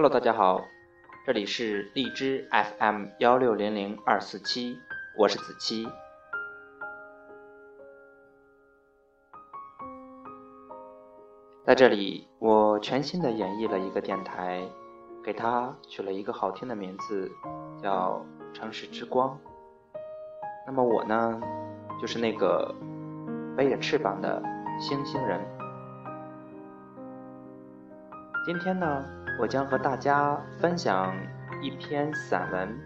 Hello，大家好，这里是荔枝 FM 幺六零零二四七，我是子期。在这里，我全新的演绎了一个电台，给它取了一个好听的名字，叫“城市之光”。那么我呢，就是那个背着翅膀的星星人。今天呢，我将和大家分享一篇散文，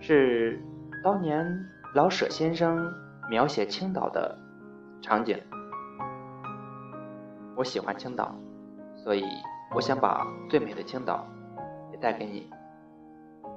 是当年老舍先生描写青岛的场景。我喜欢青岛，所以我想把最美的青岛也带给你，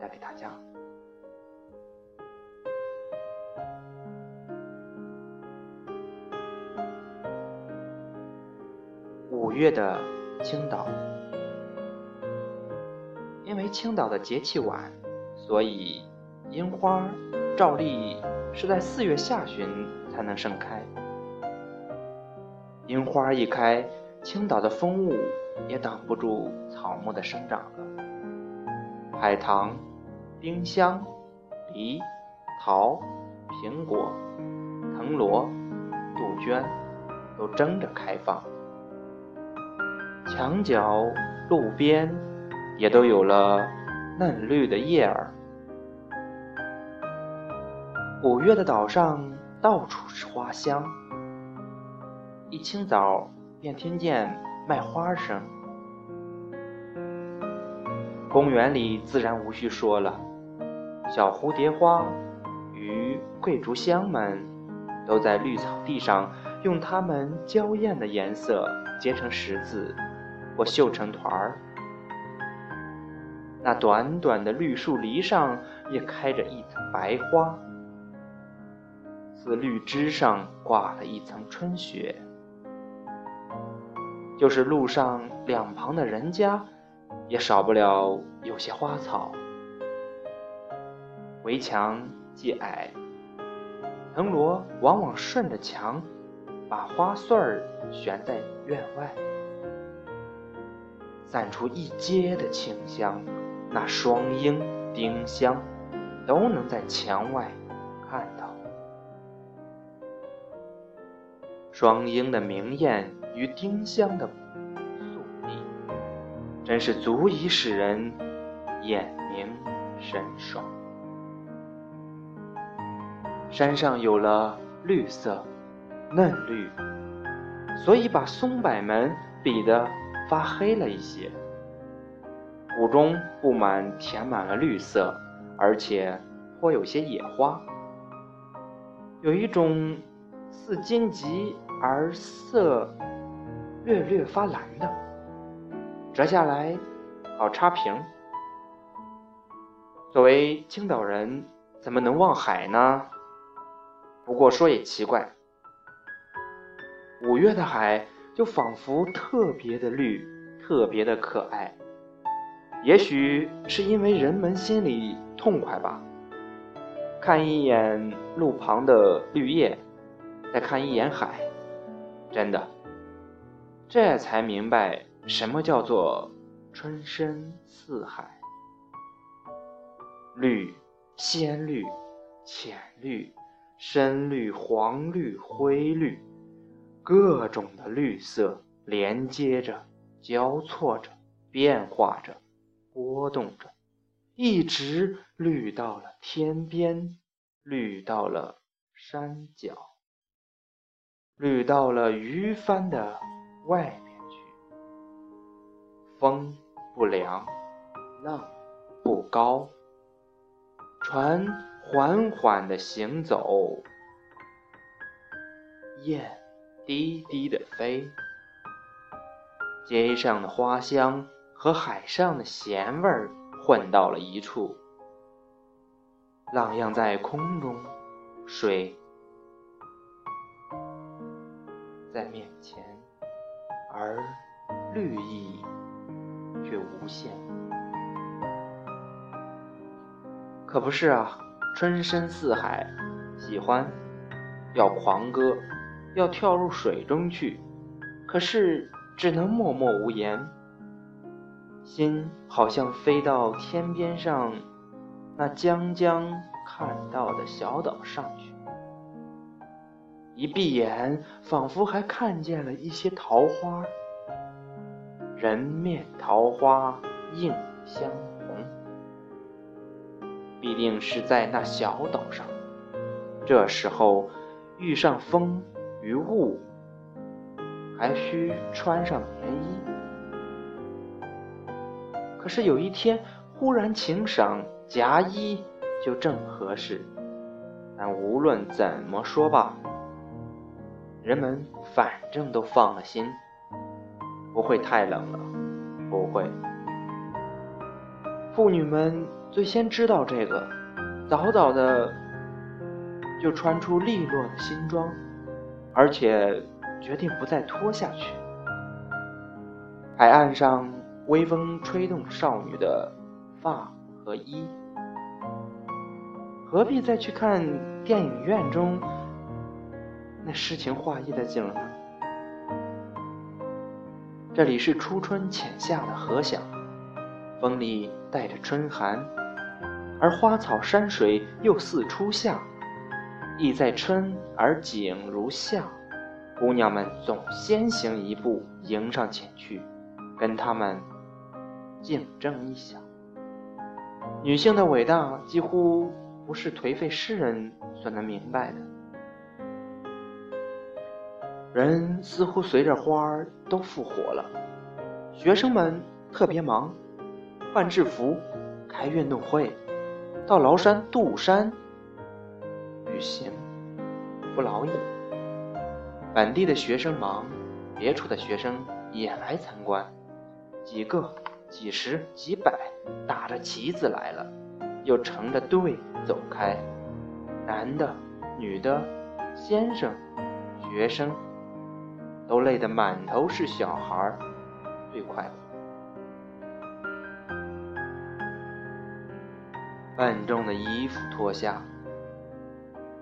带给大家。五月的青岛，因为青岛的节气晚，所以樱花照例是在四月下旬才能盛开。樱花一开，青岛的风物也挡不住草木的生长了。海棠、丁香、梨、桃、苹果、藤萝、杜鹃都争着开放。墙角、路边也都有了嫩绿的叶儿。五月的岛上到处是花香。一清早便听见卖花声，公园里自然无需说了，小蝴蝶花与桂竹香们都在绿草地上用它们娇艳的颜色结成十字或绣成团儿。那短短的绿树篱上也开着一层白花，似绿枝上挂了一层春雪。就是路上两旁的人家，也少不了有些花草。围墙既矮，藤萝往往顺着墙，把花穗儿悬在院外，散出一街的清香。那双樱、丁香，都能在墙外看到。双樱的明艳。与丁香的素丽，真是足以使人眼明神爽。山上有了绿色、嫩绿，所以把松柏们比得发黑了一些。谷中布满填满了绿色，而且颇有些野花，有一种似荆棘而色。略略发蓝的，折下来好插瓶。作为青岛人，怎么能忘海呢？不过说也奇怪，五月的海就仿佛特别的绿，特别的可爱。也许是因为人们心里痛快吧。看一眼路旁的绿叶，再看一眼海，真的。这才明白什么叫做春深似海，绿、鲜绿、浅绿、深绿、黄绿、灰绿，各种的绿色连接着、交错着、变化着、波动着，一直绿到了天边，绿到了山脚，绿到了鱼帆的。外面去，风不凉，浪不高，船缓缓地行走，雁低低的飞，街上的花香和海上的咸味儿混到了一处，浪漾在空中，水在面前。而绿意却无限，可不是啊！春深似海，喜欢要狂歌，要跳入水中去，可是只能默默无言。心好像飞到天边上那将将看到的小岛上去。一闭眼，仿佛还看见了一些桃花，人面桃花映相红，必定是在那小岛上。这时候遇上风于物，还需穿上棉衣。可是有一天忽然晴赏，夹衣就正合适。但无论怎么说吧。人们反正都放了心，不会太冷了，不会。妇女们最先知道这个，早早的就穿出利落的新装，而且决定不再拖下去。海岸上微风吹动少女的发和衣，何必再去看电影院中？那诗情画意的景呢？这里是初春浅夏的和响，风里带着春寒，而花草山水又似初夏，意在春而景如夏。姑娘们总先行一步迎上前去，跟他们竞争一下。女性的伟大几乎不是颓废诗人所能明白的。人似乎随着花儿都复活了，学生们特别忙，换制服，开运动会，到崂山、杜山旅行，不劳役。本地的学生忙，别处的学生也来参观，几个、几十、几百，打着旗子来了，又成着队走开，男的、女的，先生、学生。都累得满头是小孩儿，最快乐。笨重的衣服脱下，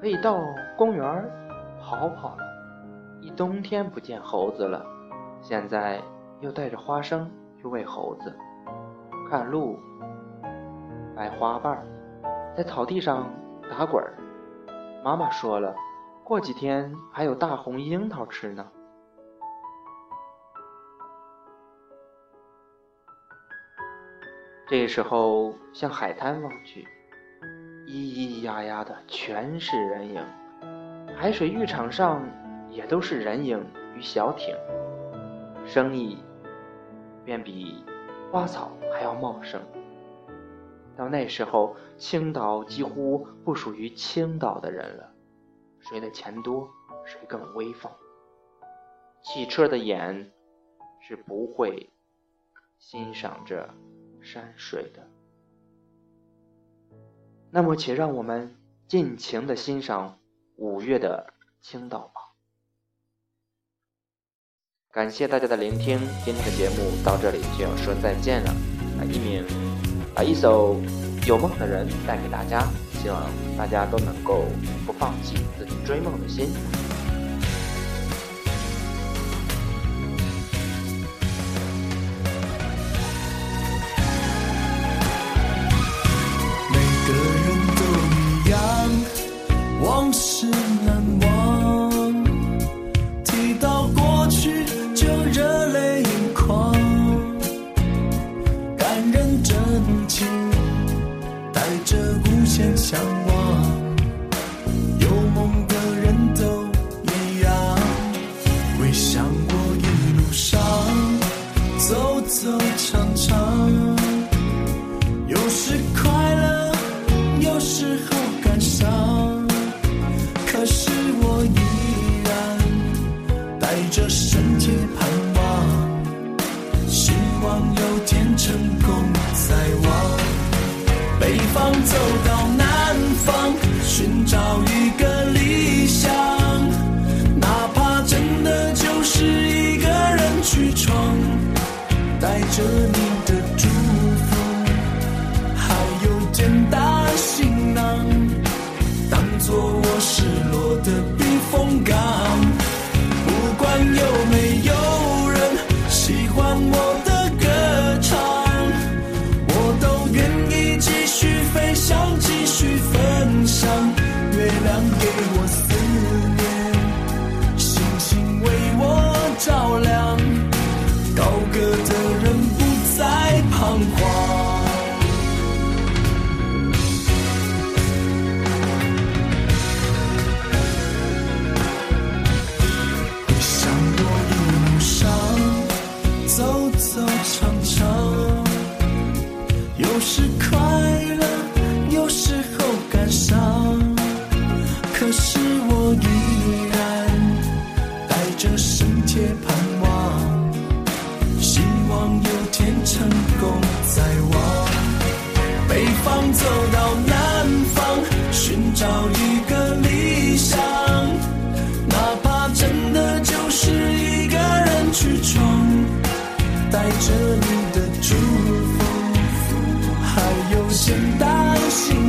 可以到公园跑跑了。一冬天不见猴子了，现在又带着花生去喂猴子。看路，摆花瓣，在草地上打滚。妈妈说了，过几天还有大红樱桃吃呢。这时候向海滩望去，咿咿呀呀的全是人影，海水浴场上也都是人影与小艇，生意便比花草还要茂盛。到那时候，青岛几乎不属于青岛的人了，谁的钱多，谁更威风。汽车的眼是不会欣赏着。山水的，那么请让我们尽情的欣赏五月的青岛吧。感谢大家的聆听，今天的节目到这里就要说再见了。啊，一名把一首有梦的人带给大家，希望大家都能够不放弃自己追梦的心。望有天成功在望，北方走到南方。寻找一个理想，哪怕真的就是一个人去闯，带着你的祝福，还有简单行囊，当做我失落的光回想我一路上走走唱唱，有时快乐，有时候感伤，可是我依然带着圣洁。这里的祝福还有圣诞心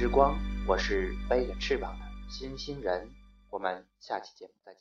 之光我是背着翅膀的星星人。我们下期节目再见。